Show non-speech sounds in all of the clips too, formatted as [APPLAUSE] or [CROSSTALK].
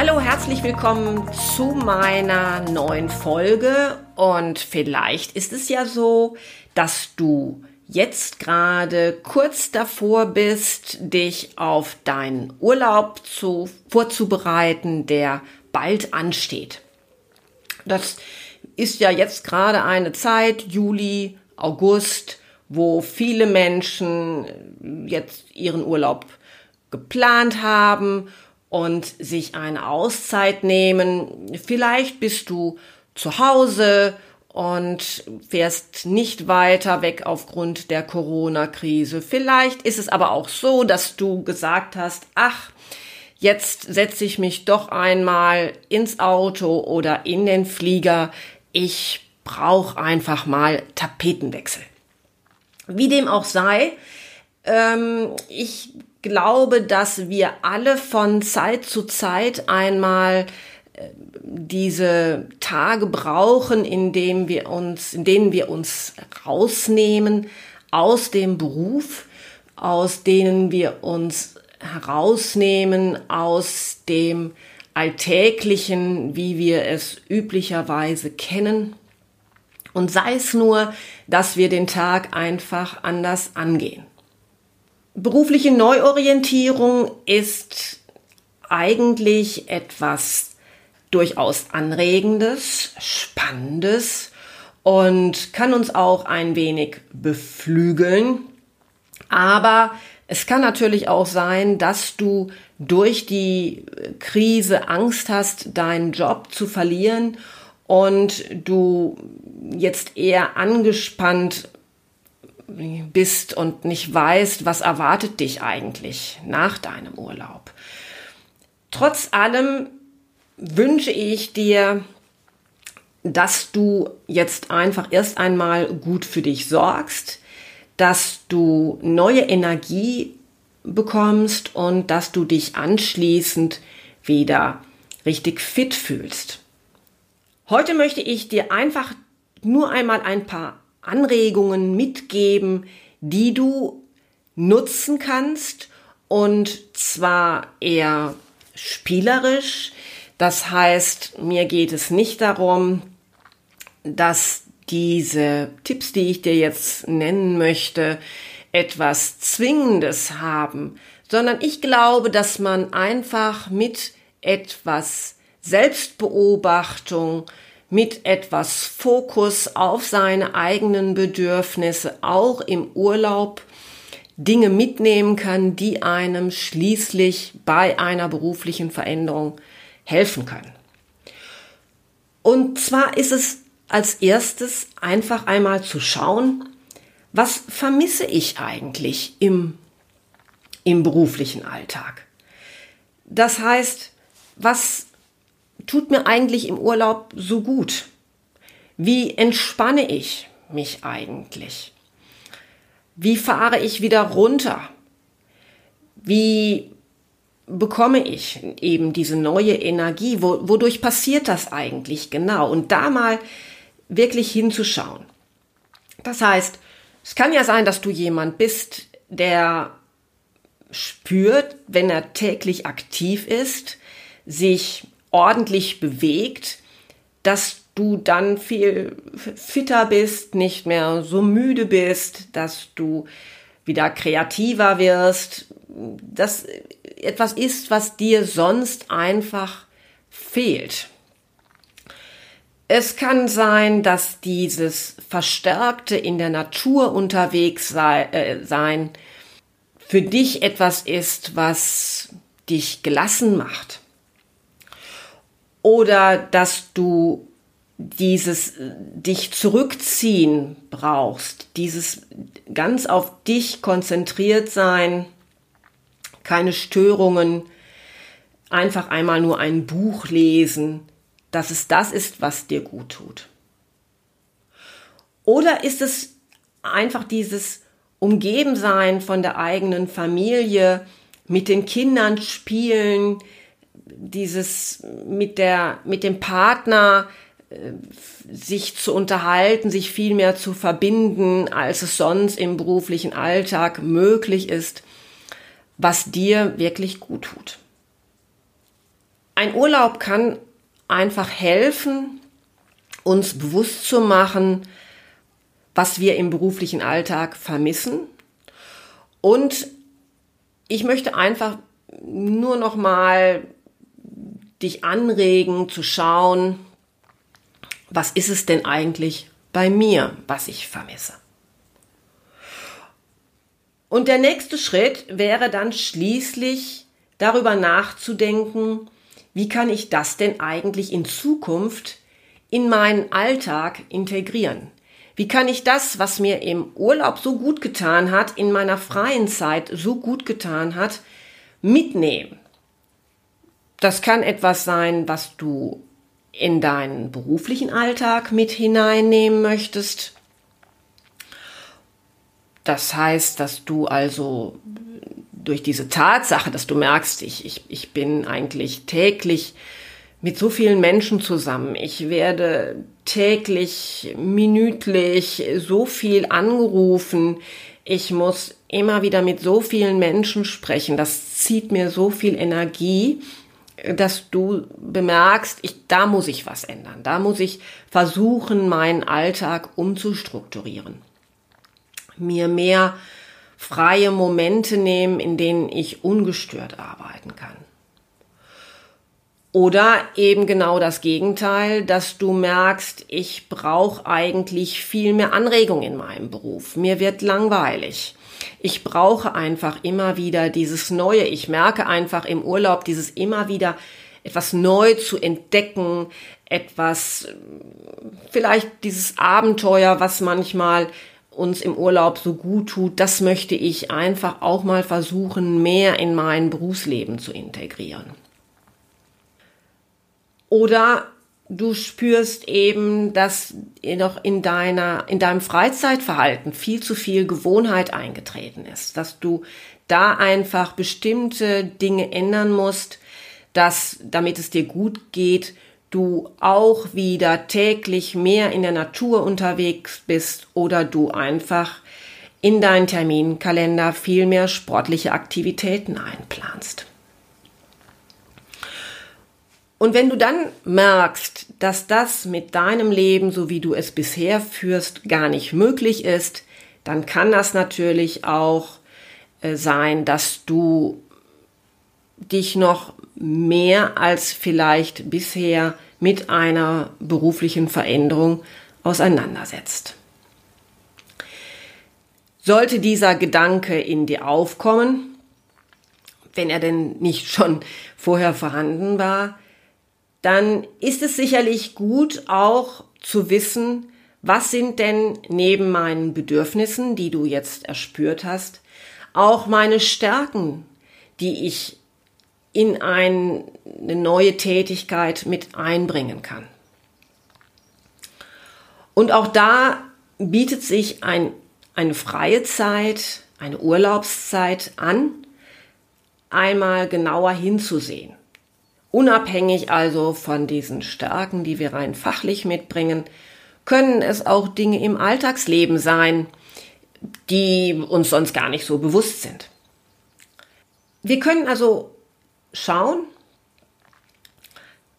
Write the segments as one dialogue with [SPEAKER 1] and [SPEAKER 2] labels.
[SPEAKER 1] Hallo, herzlich willkommen zu meiner neuen Folge. Und vielleicht ist es ja so, dass du jetzt gerade kurz davor bist, dich auf deinen Urlaub zu, vorzubereiten, der bald ansteht. Das ist ja jetzt gerade eine Zeit, Juli, August, wo viele Menschen jetzt ihren Urlaub geplant haben und sich eine Auszeit nehmen. Vielleicht bist du zu Hause und fährst nicht weiter weg aufgrund der Corona-Krise. Vielleicht ist es aber auch so, dass du gesagt hast, ach, jetzt setze ich mich doch einmal ins Auto oder in den Flieger. Ich brauche einfach mal Tapetenwechsel. Wie dem auch sei, ähm, ich glaube, dass wir alle von Zeit zu Zeit einmal äh, diese Tage brauchen, in denen wir uns, in denen wir uns rausnehmen aus dem Beruf, aus denen wir uns herausnehmen aus dem Alltäglichen, wie wir es üblicherweise kennen. Und sei es nur, dass wir den Tag einfach anders angehen. Berufliche Neuorientierung ist eigentlich etwas durchaus Anregendes, Spannendes und kann uns auch ein wenig beflügeln. Aber es kann natürlich auch sein, dass du durch die Krise Angst hast, deinen Job zu verlieren und du jetzt eher angespannt bist und nicht weißt, was erwartet dich eigentlich nach deinem Urlaub. Trotz allem wünsche ich dir, dass du jetzt einfach erst einmal gut für dich sorgst, dass du neue Energie bekommst und dass du dich anschließend wieder richtig fit fühlst. Heute möchte ich dir einfach nur einmal ein paar Anregungen mitgeben, die du nutzen kannst und zwar eher spielerisch. Das heißt, mir geht es nicht darum, dass diese Tipps, die ich dir jetzt nennen möchte, etwas Zwingendes haben, sondern ich glaube, dass man einfach mit etwas Selbstbeobachtung, mit etwas Fokus auf seine eigenen Bedürfnisse auch im Urlaub Dinge mitnehmen kann, die einem schließlich bei einer beruflichen Veränderung helfen können. Und zwar ist es als erstes einfach einmal zu schauen, was vermisse ich eigentlich im, im beruflichen Alltag? Das heißt, was tut mir eigentlich im Urlaub so gut? Wie entspanne ich mich eigentlich? Wie fahre ich wieder runter? Wie bekomme ich eben diese neue Energie? wodurch passiert das eigentlich genau? Und da mal wirklich hinzuschauen. Das heißt, es kann ja sein, dass du jemand bist, der spürt, wenn er täglich aktiv ist, sich ordentlich bewegt, dass du dann viel fitter bist, nicht mehr so müde bist, dass du wieder kreativer wirst, das etwas ist, was dir sonst einfach fehlt. Es kann sein, dass dieses verstärkte in der Natur unterwegs sei, äh, sein für dich etwas ist, was dich gelassen macht. Oder dass du dieses äh, dich zurückziehen brauchst, dieses ganz auf dich konzentriert sein, keine Störungen, einfach einmal nur ein Buch lesen, dass es das ist, was dir gut tut. Oder ist es einfach dieses Umgebensein von der eigenen Familie, mit den Kindern spielen, dieses mit der, mit dem Partner, äh, sich zu unterhalten, sich viel mehr zu verbinden, als es sonst im beruflichen Alltag möglich ist, was dir wirklich gut tut. Ein Urlaub kann einfach helfen, uns bewusst zu machen, was wir im beruflichen Alltag vermissen. Und ich möchte einfach nur noch mal dich anregen zu schauen, was ist es denn eigentlich bei mir, was ich vermisse? Und der nächste Schritt wäre dann schließlich darüber nachzudenken, wie kann ich das denn eigentlich in Zukunft in meinen Alltag integrieren? Wie kann ich das, was mir im Urlaub so gut getan hat, in meiner freien Zeit so gut getan hat, mitnehmen? Das kann etwas sein, was du in deinen beruflichen Alltag mit hineinnehmen möchtest. Das heißt, dass du also durch diese Tatsache, dass du merkst, ich, ich, ich bin eigentlich täglich mit so vielen Menschen zusammen. Ich werde täglich, minütlich so viel angerufen. Ich muss immer wieder mit so vielen Menschen sprechen. Das zieht mir so viel Energie, dass du bemerkst, ich, da muss ich was ändern. Da muss ich versuchen, meinen Alltag umzustrukturieren. Mir mehr freie Momente nehmen, in denen ich ungestört arbeiten kann. Oder eben genau das Gegenteil, dass du merkst, ich brauche eigentlich viel mehr Anregung in meinem Beruf. Mir wird langweilig. Ich brauche einfach immer wieder dieses Neue. Ich merke einfach im Urlaub dieses immer wieder etwas neu zu entdecken, etwas, vielleicht dieses Abenteuer, was manchmal uns im Urlaub so gut tut, das möchte ich einfach auch mal versuchen, mehr in mein Berufsleben zu integrieren. Oder du spürst eben, dass noch in deiner, in deinem Freizeitverhalten viel zu viel Gewohnheit eingetreten ist, dass du da einfach bestimmte Dinge ändern musst, dass, damit es dir gut geht, du auch wieder täglich mehr in der Natur unterwegs bist oder du einfach in deinen Terminkalender viel mehr sportliche Aktivitäten einplanst. Und wenn du dann merkst, dass das mit deinem Leben, so wie du es bisher führst, gar nicht möglich ist, dann kann das natürlich auch äh, sein, dass du dich noch mehr als vielleicht bisher mit einer beruflichen Veränderung auseinandersetzt. Sollte dieser Gedanke in dir aufkommen, wenn er denn nicht schon vorher vorhanden war, dann ist es sicherlich gut auch zu wissen, was sind denn neben meinen Bedürfnissen, die du jetzt erspürt hast, auch meine Stärken, die ich in eine neue Tätigkeit mit einbringen kann. Und auch da bietet sich ein, eine freie Zeit, eine Urlaubszeit an, einmal genauer hinzusehen. Unabhängig also von diesen Stärken, die wir rein fachlich mitbringen, können es auch Dinge im Alltagsleben sein, die uns sonst gar nicht so bewusst sind. Wir können also schauen,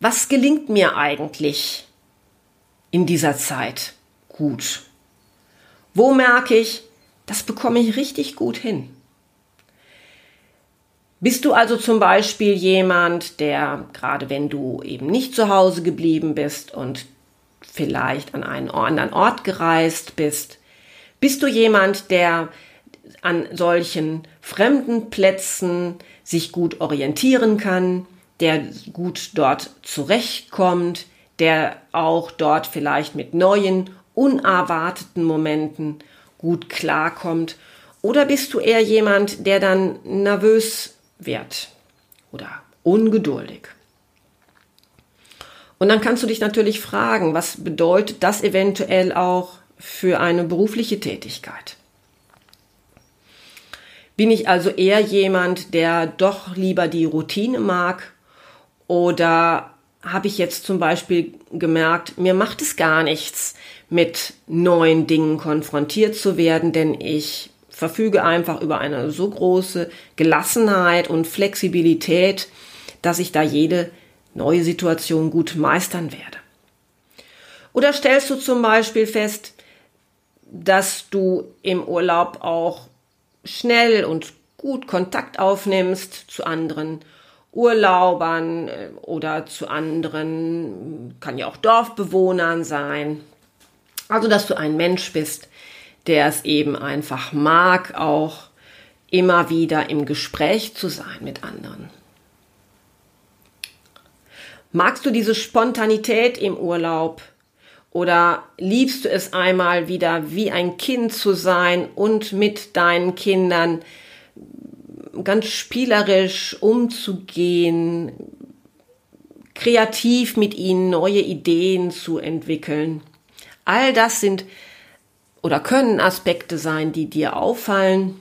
[SPEAKER 1] was gelingt mir eigentlich in dieser Zeit gut? Wo merke ich, das bekomme ich richtig gut hin? Bist du also zum Beispiel jemand, der, gerade wenn du eben nicht zu Hause geblieben bist und vielleicht an einen anderen Ort gereist bist, bist du jemand, der an solchen fremden Plätzen sich gut orientieren kann, der gut dort zurechtkommt, der auch dort vielleicht mit neuen, unerwarteten Momenten gut klarkommt? Oder bist du eher jemand, der dann nervös wird oder ungeduldig? Und dann kannst du dich natürlich fragen, was bedeutet das eventuell auch für eine berufliche Tätigkeit? Bin ich also eher jemand, der doch lieber die Routine mag? Oder habe ich jetzt zum Beispiel gemerkt, mir macht es gar nichts, mit neuen Dingen konfrontiert zu werden, denn ich verfüge einfach über eine so große Gelassenheit und Flexibilität, dass ich da jede neue Situation gut meistern werde. Oder stellst du zum Beispiel fest, dass du im Urlaub auch schnell und gut Kontakt aufnimmst zu anderen Urlaubern äh, oder zu anderen, kann ja auch Dorfbewohnern sein. Also, dass du ein Mensch bist, der es eben einfach mag, auch immer wieder im Gespräch zu sein mit anderen. Magst du diese Spontanität im Urlaub? Oder liebst du es einmal wieder wie ein Kind zu sein und mit deinen Kindern ganz spielerisch umzugehen, kreativ mit ihnen neue Ideen zu entwickeln? All das sind oder können Aspekte sein, die dir auffallen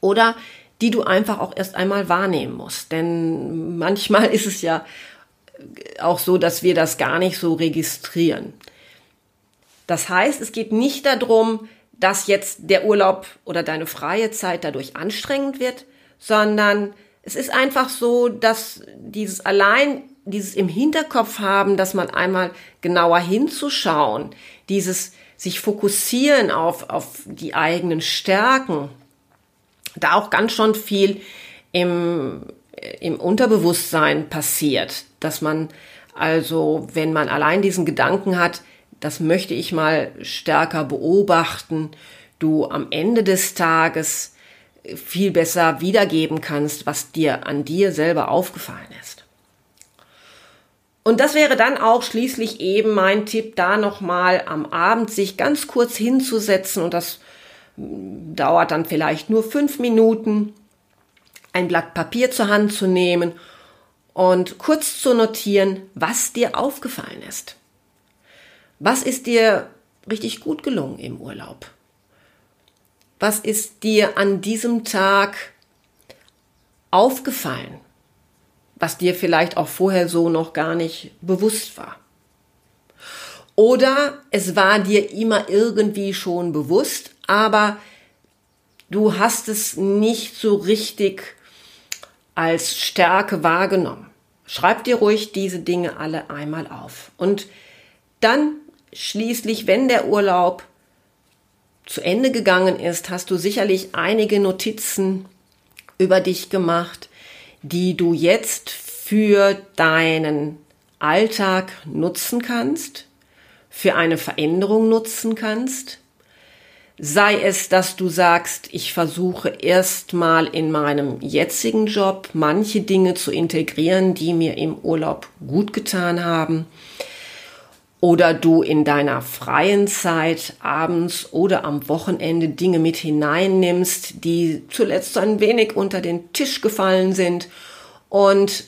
[SPEAKER 1] oder die du einfach auch erst einmal wahrnehmen musst. Denn manchmal [LAUGHS] ist es ja auch so, dass wir das gar nicht so registrieren. Das heißt, es geht nicht darum, dass jetzt der Urlaub oder deine freie Zeit dadurch anstrengend wird, sondern es ist einfach so, dass dieses allein, dieses im Hinterkopf haben, dass man einmal genauer hinzuschauen, dieses sich fokussieren auf, auf die eigenen Stärken, da auch ganz schon viel im, im Unterbewusstsein passiert, dass man also, wenn man allein diesen Gedanken hat, das möchte ich mal stärker beobachten, du am Ende des Tages viel besser wiedergeben kannst, was dir an dir selber aufgefallen ist. Und das wäre dann auch schließlich eben mein Tipp, da nochmal am Abend sich ganz kurz hinzusetzen und das dauert dann vielleicht nur fünf Minuten, ein Blatt Papier zur Hand zu nehmen und kurz zu notieren, was dir aufgefallen ist. Was ist dir richtig gut gelungen im Urlaub? Was ist dir an diesem Tag aufgefallen, was dir vielleicht auch vorher so noch gar nicht bewusst war? Oder es war dir immer irgendwie schon bewusst, aber du hast es nicht so richtig als Stärke wahrgenommen. Schreib dir ruhig diese Dinge alle einmal auf. Und dann schließlich, wenn der Urlaub zu Ende gegangen ist, hast du sicherlich einige Notizen über dich gemacht, die du jetzt für deinen Alltag nutzen kannst, für eine Veränderung nutzen kannst Sei es, dass du sagst, ich versuche erstmal in meinem jetzigen Job manche Dinge zu integrieren, die mir im Urlaub gut getan haben. Oder du in deiner freien Zeit abends oder am Wochenende Dinge mit hineinnimmst, die zuletzt ein wenig unter den Tisch gefallen sind und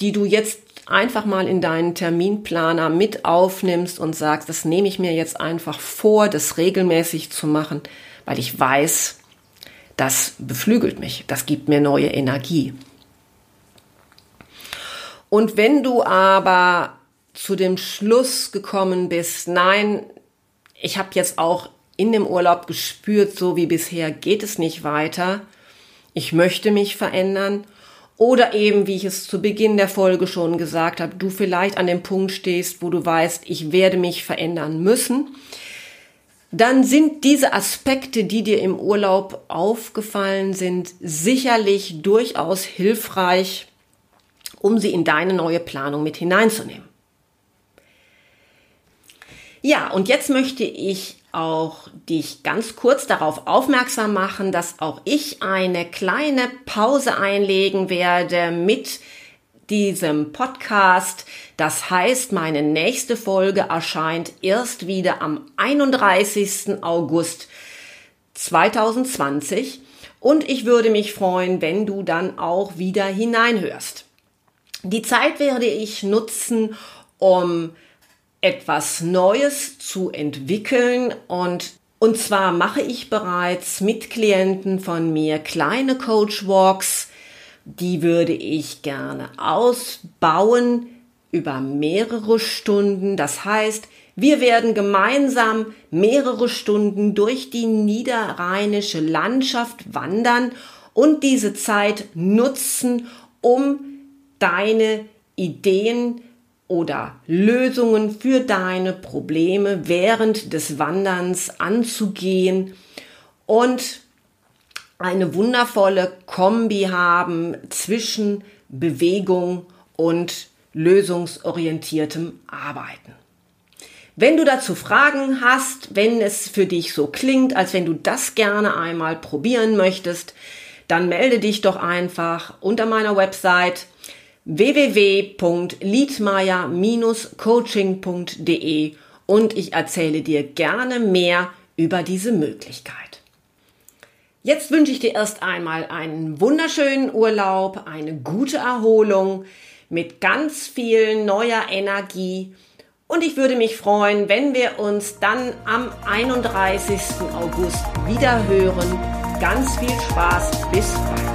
[SPEAKER 1] die du jetzt einfach mal in deinen Terminplaner mit aufnimmst und sagst, das nehme ich mir jetzt einfach vor, das regelmäßig zu machen, weil ich weiß, das beflügelt mich, das gibt mir neue Energie. Und wenn du aber zu dem Schluss gekommen bist, nein, ich habe jetzt auch in dem Urlaub gespürt, so wie bisher geht es nicht weiter, ich möchte mich verändern. Oder eben, wie ich es zu Beginn der Folge schon gesagt habe, du vielleicht an dem Punkt stehst, wo du weißt, ich werde mich verändern müssen, dann sind diese Aspekte, die dir im Urlaub aufgefallen sind, sicherlich durchaus hilfreich, um sie in deine neue Planung mit hineinzunehmen. Ja, und jetzt möchte ich auch dich ganz kurz darauf aufmerksam machen, dass auch ich eine kleine Pause einlegen werde mit diesem Podcast. Das heißt, meine nächste Folge erscheint erst wieder am 31. August 2020 und ich würde mich freuen, wenn du dann auch wieder hineinhörst. Die Zeit werde ich nutzen, um etwas Neues zu entwickeln und und zwar mache ich bereits mit Klienten von mir kleine Coach Walks. Die würde ich gerne ausbauen über mehrere Stunden. Das heißt, wir werden gemeinsam mehrere Stunden durch die niederrheinische Landschaft wandern und diese Zeit nutzen, um deine Ideen oder Lösungen für deine Probleme während des Wanderns anzugehen und eine wundervolle Kombi haben zwischen Bewegung und lösungsorientiertem Arbeiten. Wenn du dazu Fragen hast, wenn es für dich so klingt, als wenn du das gerne einmal probieren möchtest, dann melde dich doch einfach unter meiner Website www.liedmeier-coaching.de und ich erzähle dir gerne mehr über diese Möglichkeit. Jetzt wünsche ich dir erst einmal einen wunderschönen Urlaub, eine gute Erholung mit ganz viel neuer Energie und ich würde mich freuen, wenn wir uns dann am 31. August wieder hören. Ganz viel Spaß, bis bald.